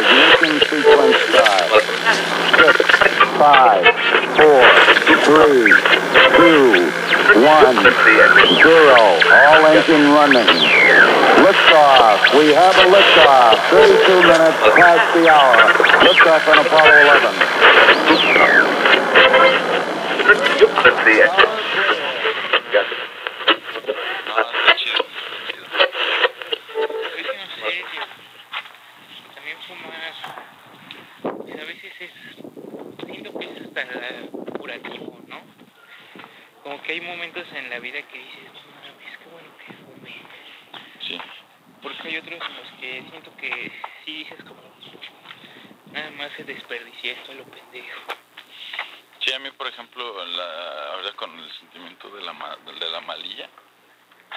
ignition sequence start. Six, five, four, three, two, one, zero. All engine running. We have a liftoff. 32 minutes past the hour. Liftoff on Apollo 11. Como que hay momentos en la vida que dices, no mames, qué bueno que fumé. Sí. Porque hay otros en los que siento que sí dices como, nada más se desperdicié esto a lo pendejo. Sí, a mí, por ejemplo, la, ahora con el sentimiento de la, de la malilla,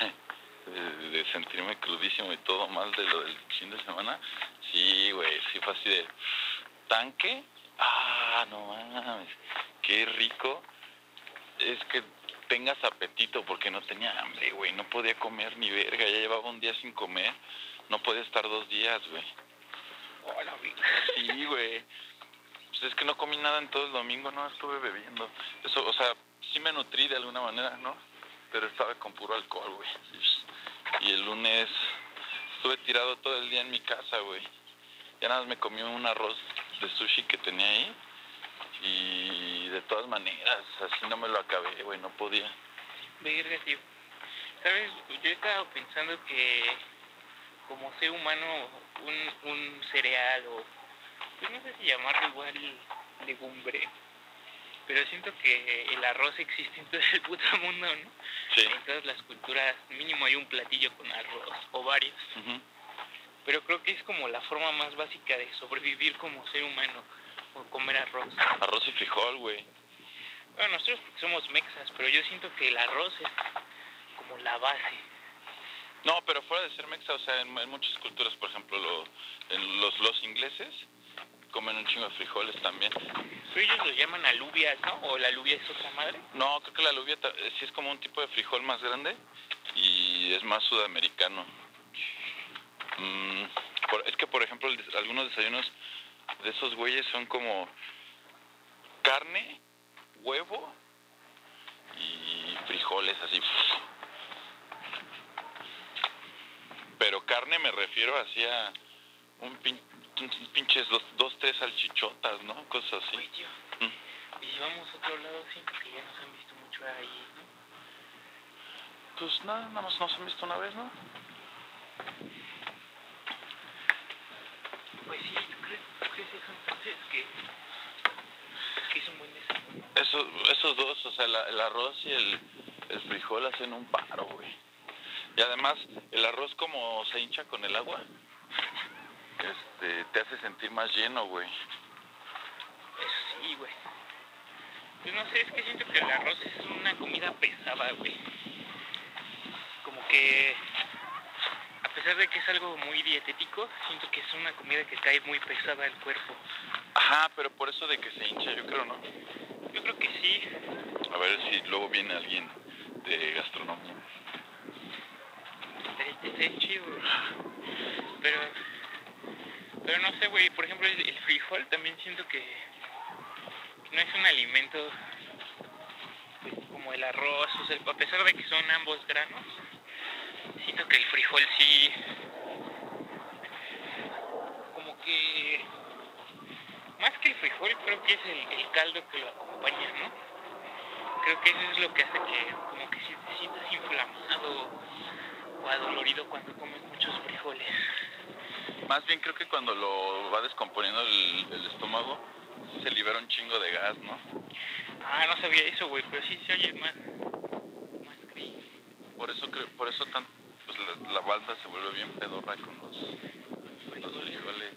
de, de sentirme crudísimo y todo mal de lo del fin de semana, sí, güey, sí fue así de tanque, ah, no mames, qué rico, es que tengas apetito porque no tenía hambre, güey, no podía comer ni verga, ya llevaba un día sin comer, no podía estar dos días, güey. Hola, vida. Sí, güey. Pues es que no comí nada en todo el domingo, no estuve bebiendo. Eso, o sea, sí me nutrí de alguna manera, ¿no? Pero estaba con puro alcohol, güey. Y el lunes estuve tirado todo el día en mi casa, güey. Ya nada más me comí un arroz de sushi que tenía ahí. Y de todas maneras, así no me lo acabé, güey, no podía. Verga, tío. ¿Sabes? Yo estaba pensando que como ser humano, un, un cereal o, pues no sé si llamarlo igual legumbre, pero siento que el arroz existe en todo el puto mundo, ¿no? Sí. En todas las culturas, mínimo hay un platillo con arroz o varios, pero creo que es como la forma más básica de sobrevivir como ser humano, comer arroz. Arroz y frijol, güey. Bueno, nosotros porque somos mexas, pero yo siento que el arroz es como la base. No, pero fuera de ser mexa, o sea, en, en muchas culturas, por ejemplo, lo- en los, los ingleses comen un chingo de frijoles también. Pero ellos lo llaman alubias, ¿no? O la alubia es otra madre. No, creo que la alubia eh, sí es como un tipo de frijol más grande y es más sudamericano. Mm, por- es que, por ejemplo, el algunos desayunos de esos güeyes son como carne, huevo y frijoles así. Pero carne me refiero hacia un pin- un pinches dos, dos, tres salchichotas, ¿no? Cosas así. Oye, tío, Mm. y vamos a otro lado, siento que ya nos han visto mucho ahí, ¿no? Pues nada, nada más nos han visto una vez, ¿no? Pues sí, ¿tú crees, tú crees eso entonces? Que, que es un buen desayuno. Eso, esos dos, o sea, la- el arroz y el, el frijol hacen un paro, güey. Y además, el arroz como se hincha con el agua, este, te hace sentir más lleno, güey. Eso sí, güey. Pues no sé, es que siento que el arroz es una comida pesada, güey. Como que, pesar de que es algo muy dietético, siento que es una comida que cae muy pesada al cuerpo. Ajá, pero por eso de que se hincha, yo creo, ¿no? Yo creo que sí. A ver si luego viene alguien de gastronomía. Está, está chido. Pero, pero no sé, güey, por ejemplo, el, el frijol también siento que, que no es un alimento pues, como el arroz, o sea, a pesar de que son ambos granos, siento que el frijol sí, como que, más que el frijol, creo que es el, el caldo que lo acompaña, ¿no? Creo que eso es lo que hace que como que si te sientas inflamado o adolorido cuando comes muchos frijoles. Más bien creo que cuando lo va descomponiendo el, el estómago, se libera un chingo de gas, ¿no? Ah, no sabía eso, güey, pero sí se oye más. Por eso creo, por eso tan, pues la, la balsa se vuelve bien pedorra con los, los frijoles.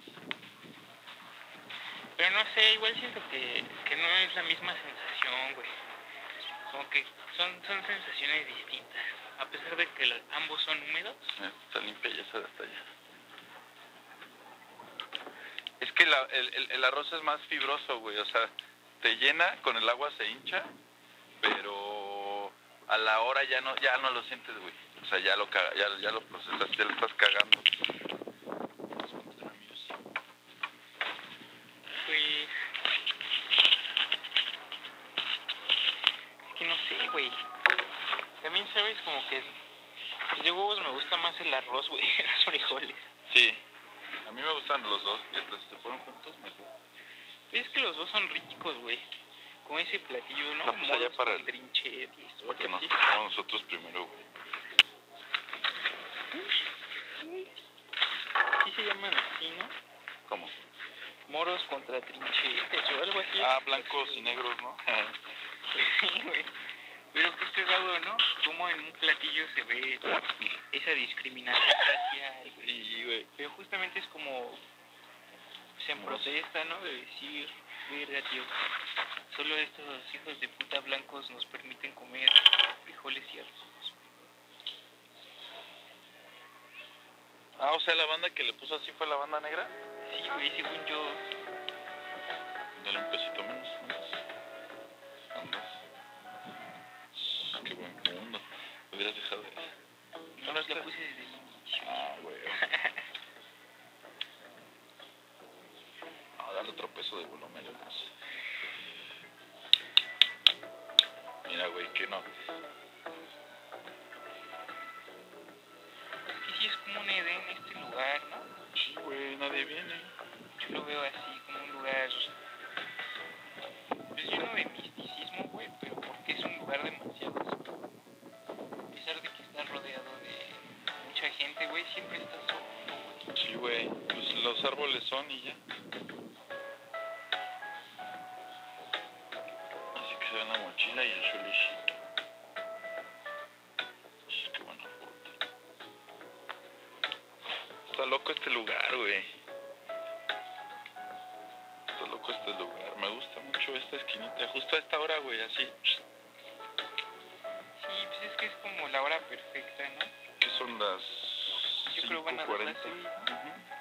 Pero no sé, igual siento que, que no es la misma sensación, güey. Como que son, son sensaciones distintas. A pesar de que ambos son húmedos. Eh, Está limpia ya se hasta allá. Es que la- el, el- el arroz es más fibroso, güey. O sea, te llena, con el agua se hincha, pero a la hora ya no, ya no lo sientes, güey. sea, ya lo, caga- ya, ya lo procesaste, ya lo estás cagando. Pues... Es que no sé, güey. También sabes como que... de huevos me gusta más el arroz, güey, que los frijoles. Sí, a mí me gustan los dos, y hasta si se fueron juntos mejor. Es que los dos son ricos, güey. Con ese platillo, ¿no? No, pues, allá para el- trinchetes, o Para que algo nos así. comamos nosotros primero, güey. Sí se llaman así, ¿no? ¿Cómo? Moros contra trinchetes o algo así. Ah, blancos y negros, ¿no? Sí, güey. Pero que este lado, ¿no? Como en un platillo se ve esa discriminación racial, güey. Sí, güey. Pero justamente es como se en protesta, ¿no? De decir, verga, tío, solo estos hijos de puta blancos nos permiten comer frijoles y arroz. Ah, o sea, la banda que le puso así fue la banda negra. Sí, güey, según yo, Dale un pesito menos. Andas. Qué buen mundo. Hubieras dejado. no nos la puse desde el inicio. Ah, güey. Ah, dale otro peso de volumen. Mira, güey, que no. Es que sí es como un Edén este lugar, ¿no? Sí, güey, nadie viene. Yo lo veo así, como un lugar pues lleno de misticismo, güey, pero porque es un lugar demasiado oscuro. A pesar de que está rodeado de mucha gente, güey, siempre está solo. Sí, güey. Pues los árboles son y ya. Y qué buena foto. Está loco este lugar, güey. Está loco este lugar. Me gusta mucho esta esquinita. Justo a esta hora, güey, así. Sí, pues es que es como la hora perfecta, ¿no? Que son las Yo creo van a dar las 5.40. seis, ¿no? Ujú. Aparte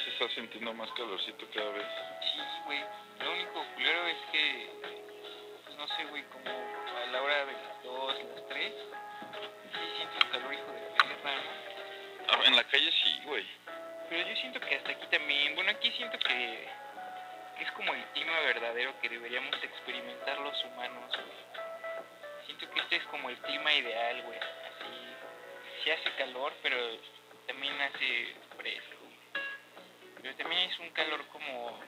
se está sintiendo más calorcito cada vez. Sí, güey. Lo único culero es que, pues no sé, güey, como a la hora de las 2, las 3, sí siento el calor, hijo de perra, ¿no? Ah, En la calle sí, güey. Pero yo siento que hasta aquí también, bueno, aquí siento que es como el clima verdadero que deberíamos experimentar los humanos, güey. Siento que este es como el clima ideal, güey. Así, sí hace calor, pero también hace fresco. Pero también es un calor como,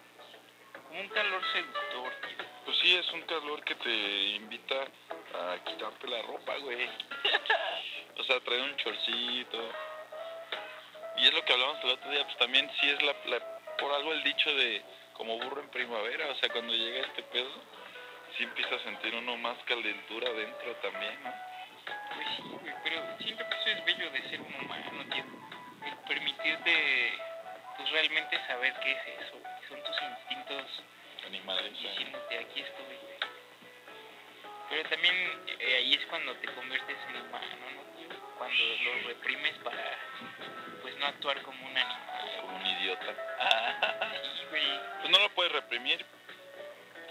como un calor seductor, tío. Pues sí, es un calor que te invita a quitarte la ropa, güey. o sea, traer un chorcito. Y es lo que hablamos el otro día, pues también sí es la, la- por algo el dicho de como burro en primavera, o sea, cuando llega este pedo, sí empieza a sentir uno más calentura dentro también, ¿no? Pues sí, güey, pero siento que eso es bello de ser un humano, tío. El permitirte, pues realmente saber qué es eso. Son tus instintos Animales. diciéndote aquí estoy. Pero también eh, ahí es cuando te conviertes en humano, ¿no? Cuando lo reprimes para, pues no actuar como un animal. Como un idiota. Sí, güey. Pues no lo puedes reprimir.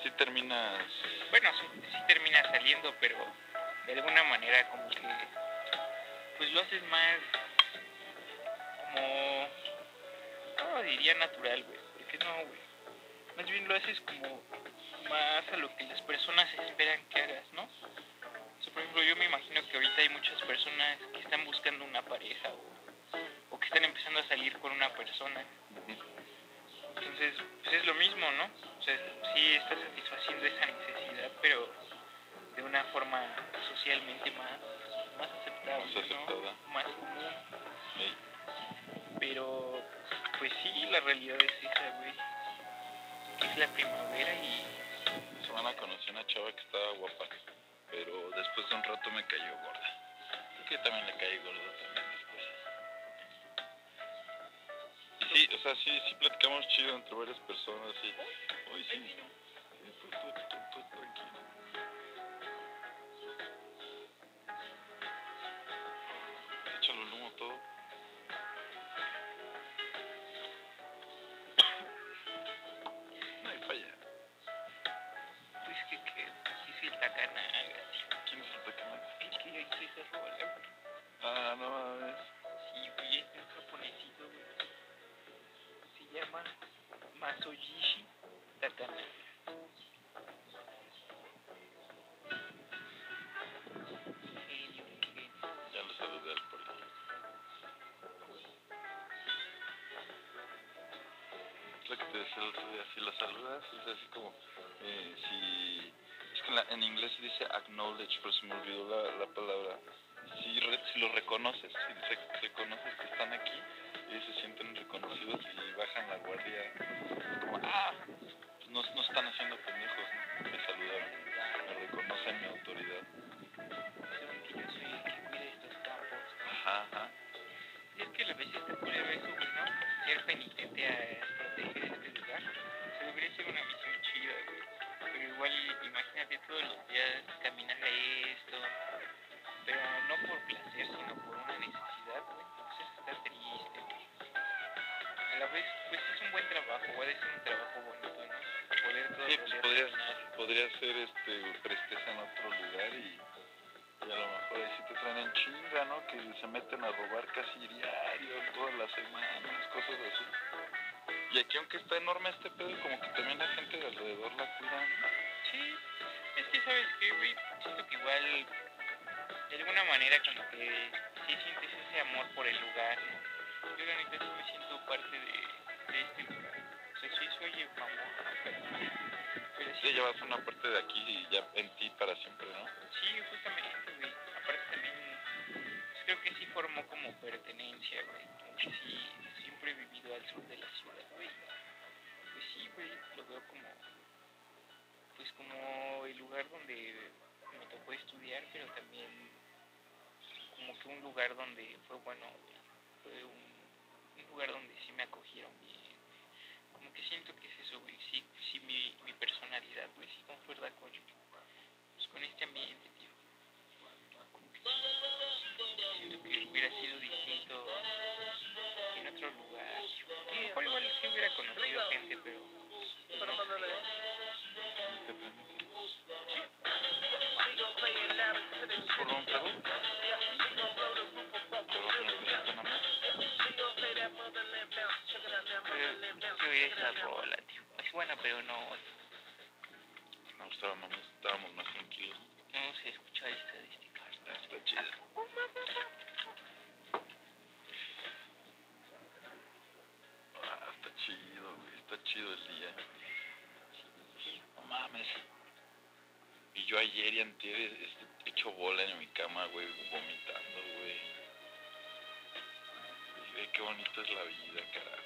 Si terminas... Bueno, sí, sí termina saliendo, pero de alguna manera como que, pues lo haces más, como, no diría natural, güey, porque no, güey. Más bien lo haces como más a lo que las personas esperan que hagas, ¿no? O sea, por ejemplo, yo me imagino que ahorita hay muchas personas que están buscando una pareja o, o que están empezando a salir con una persona. Entonces, pues es lo mismo, ¿no? O sea, sí está satisfaciendo esa necesidad, pero de una forma socialmente más, más aceptable, Más aceptada. ¿no? Más común. Pero, pues sí, la realidad es esa, güey. Es la primavera y semana conocí una chava que estaba guapa, pero después de un rato me cayó gorda. Creo que también le caí gordo también después. Sí, o sea, sí, sí platicamos chido entre varias personas y... Hoy sí, güey. Ah, no mames. Sí, güey, es japonesito, güey. Se llama Masoyishi. Ya lo. Es que te decía si lo saludas, es así como, eh, si... Que en, la- en inglés se dice acknowledge, pero se me olvidó la, la palabra. Si, re- si lo reconoces, si se- reconoces que están aquí, ellos se sienten reconocidos y bajan la guardia. Como, ah, no, no están haciendo pendejos, ¿no? Me saludaron, me reconocen mi autoridad. Saben que en chinga, ¿no? Que se meten a robar casi diario, todas las semanas, cosas así. Y aquí aunque está enorme este pedo, como que también la gente de alrededor la cuida. Sí, es que sabes que, güey, siento que igual, de alguna manera como que sí sientes ese amor por el lugar, ¿no? Yo la neta sí me siento parte de, de este lugar. O sea, sí soy famoso, pero, pero sí, Ya llevas una parte de aquí y ya en ti para siempre, ¿no? sí, justamente, pertenencia, güey. Sí, siempre he vivido al sur de la ciudad, güey. Pues sí, güey, lo veo como, pues como el lugar donde me tocó estudiar, pero también como que un lugar donde fue bueno. Fue un, un lugar donde sí me acogieron bien. Se escucha estadísticas. Ah, Está. Ah, está chido, güey. Está chido el día. No mames. Y yo ayer y antier este, hecho bola en mi cama, güey, vomitando, güey. Y ve qué bonita es la vida, carajo.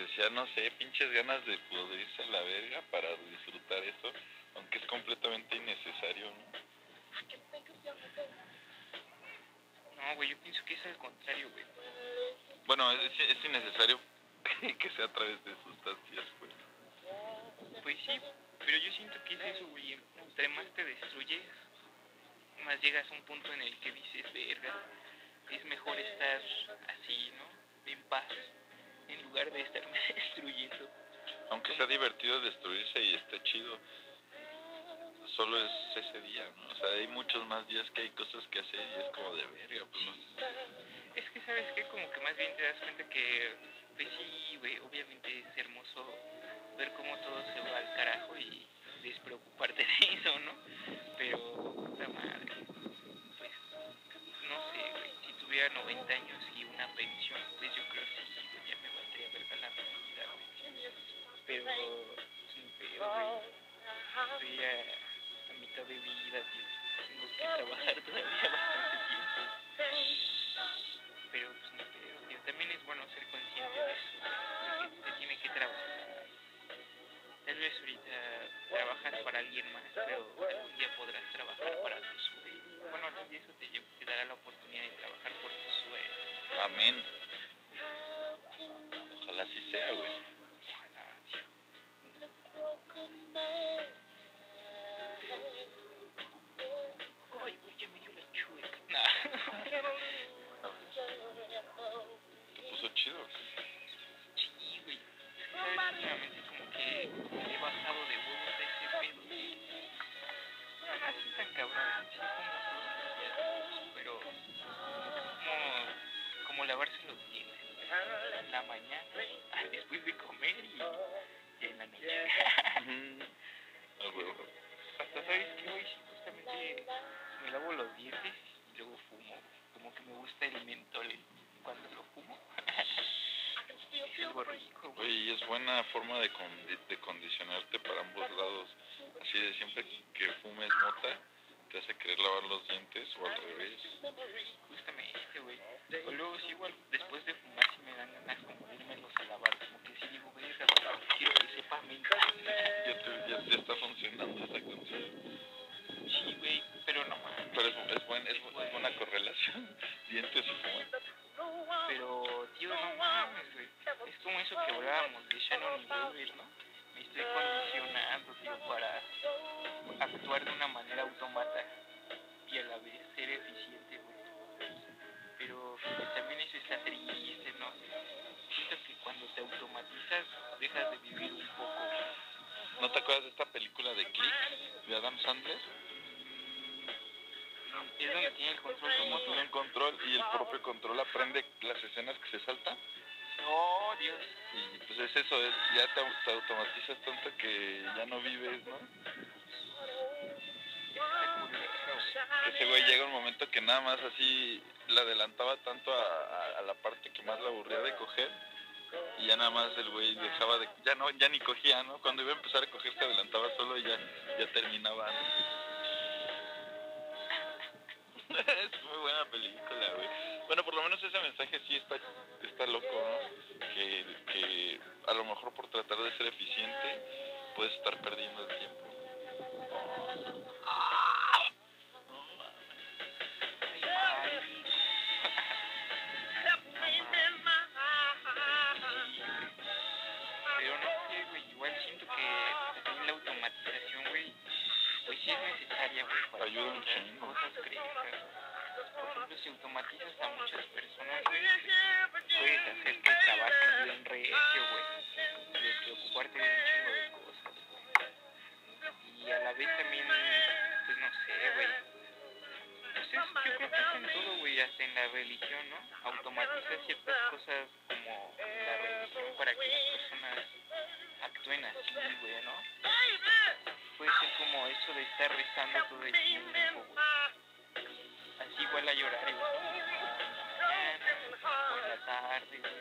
Decía, no sé, pinches ganas de poder irse a la verga para disfrutar eso, aunque es completamente innecesario, ¿no? No, güey, yo pienso que es al contrario, güey. Bueno, es, es innecesario que sea a través de sustancias, pues. Pues sí, pero yo siento que es eso, güey. Entre más te destruyes, más llegas a un punto en el que dices, verga, es mejor estar así, ¿no? En paz, en lugar de estarme destruyendo. Aunque sea divertido destruirse y esté chido, solo es ese día, ¿no? O sea, hay muchos más días que hay cosas que hacer y es como de verga, pues no sé. Es que, ¿sabes qué? Como que más bien te das cuenta que, pues sí, güey, obviamente es hermoso ver cómo todo se va al carajo y despreocuparte de eso, ¿no? Pero, puta madre, pues, no sé, güey, si tuviera 90 años y una pensión, pues Tengo que buena forma de, condi- de condicionarte para ambos lados. Así de siempre que fumes mota, te hace querer lavar los dientes o al revés. Justamente, güey. O luego sí, igual después de fumar sí me dan ganas como de irmelos a lavar. Como que sí digo, güey, quiero que sepa mentol. Ya, te, ya, ya está funcionando esa condición. Sí, güey, pero no mames. Pero es, es, buen, es, es buena correlación. Dientes y fumar. Pero, tío, no mames. Es como eso que hablábamos de Shannon y Weaver, ¿no? Me estoy condicionando, tío, para actuar de una manera automata y a la vez ser eficiente, güey. Pero también eso está triste, ¿no? Siento que cuando te automatizas, dejas de vivir un poco. ¿No te acuerdas de esta película de Click de Adam Sandler? Es donde tiene el control remoto. Tiene un control y el propio control aprende las escenas que se saltan. Oh, Dios. Y pues es eso, es, ya te, te automatizas tanto que ya no vives, ¿no? Ese güey llega un momento que nada más así le adelantaba tanto a, a- a la parte que más le aburría de coger y ya nada más el güey dejaba de, ya no, ya ni cogía, ¿no? Cuando iba a empezar a coger se adelantaba solo y ya, ya terminaba, ¿no? Es muy buena película, güey. Bueno, por lo menos ese mensaje sí está, está loco, ¿no? Que, que a lo mejor por tratar de ser eficiente puedes estar perdiendo el tiempo. Es necesaria, para Ayuda que chingo. cosas crezcan. Por ejemplo, si automatizas a muchas personas, puedes hacer que trabajen bien recio, güey, de preocuparte de un chingo de cosas. Y a la vez también, pues no sé, güey, pues es- yo creo que es en todo, güey, hasta en la religión, ¿no? Automatiza ciertas cosas como la religión para que las personas actúen así, güey, ¿no? Puede ser como eso de estar rezando todo el tiempo. Así igual a llorar, la mañana, en la tarde, güey.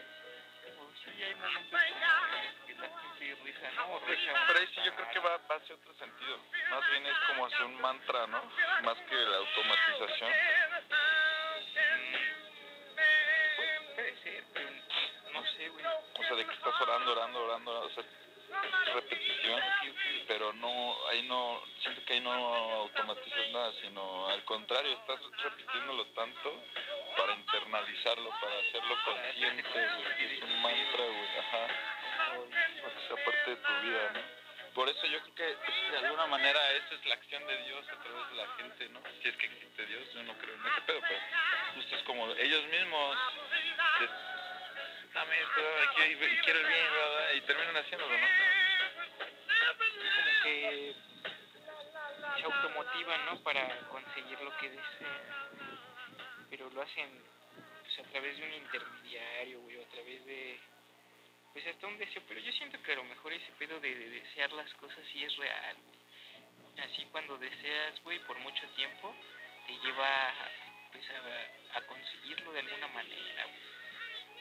O sí, hay momentos que reza, ¿no? Reza Pero ahí sí yo creo que va, va hacia otro sentido. Más bien es como hacia un mantra, ¿no? Más que la automatización. Mm, Puede ser, pero no sé, güey. O sea, de que estás orando, orando, orando, o sea, repetición. Pero no, ahí no, siento que ahí no automatizas nada, sino al contrario, estás repitiéndolo tanto para internalizarlo, para hacerlo consciente. Es un mantra, güey, ajá. para parte de tu vida, ¿no? Por eso yo creo que pues, de alguna manera esa es la acción de Dios a través de la gente, ¿no? Si es que existe Dios, yo no creo en ese pedo, pero justo es como ellos mismos, que, quiero, el bien, y terminan haciéndolo, ¿no? como que se automotivan, ¿no? Para conseguir lo que desean. Pero lo hacen pues, a través de un intermediario, güey, o a través de... Pues hasta un deseo. Pero yo siento que a lo mejor ese pedo de, de desear las cosas sí es real. Así cuando deseas, güey, por mucho tiempo, te lleva pues, a, conseguirlo de alguna manera.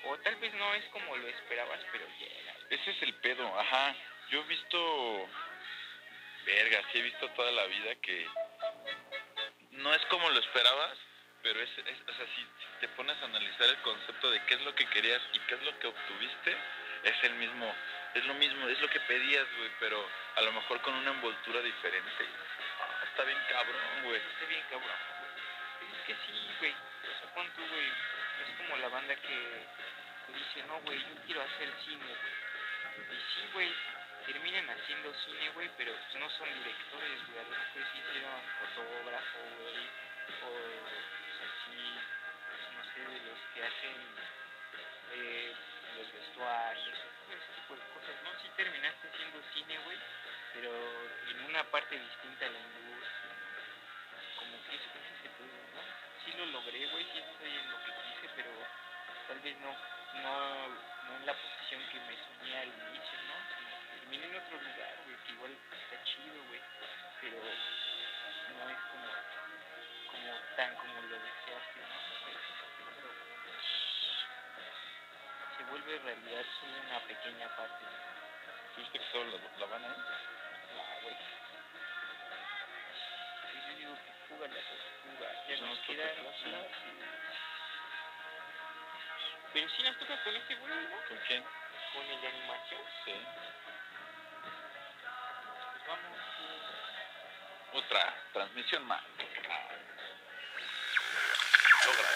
O tal vez no es como lo esperabas, pero llega. Ese es el pedo, ajá. Yo he visto, verga, sí he visto toda la vida que no es como lo esperabas, pero es, es- o sea, si, te pones a analizar el concepto de qué es lo que querías y qué es lo que obtuviste, es el mismo, es lo mismo, es lo que pedías, güey, pero a lo mejor con una envoltura diferente. Ah, está bien cabrón, güey. Está bien cabrón, güey. Es que sí, güey. O sea, pon tú, güey. Es como la banda que, dice, no, güey, yo quiero hacer cine, güey. Y sí, güey, terminan haciendo cine, güey, pero pues, no son directores, güey. A lo mejor sí hicieron fotógrafo, güey. O, pues, así, pues, no sé, de los que hacen eh, los vestuarios, ese tipo de cosas, ¿no? Sí terminaste haciendo cine, güey, pero en una parte distinta a la industria, ¿no? como que eso es ese pedo, ¿no? Sí lo logré, güey, sí estoy en lo que pero tal vez no, no, no en la posición que me soñé al inicio, ¿no? Terminé en otro lugar, güey, que igual está chido, güey, pero no es como, como tan como lo deseaste, ¿no? Pero, se vuelve realidad solo una pequeña parte. ¿Viste que solo la, van a ir? No, ah, güey. Yo digo que fuga pues la fuga, ya nos queda... Pero si las toca con este güey, ¿no? ¿Con quién? Con el de animación. Sí. Pues vamos. Otra transmisión más. Logra.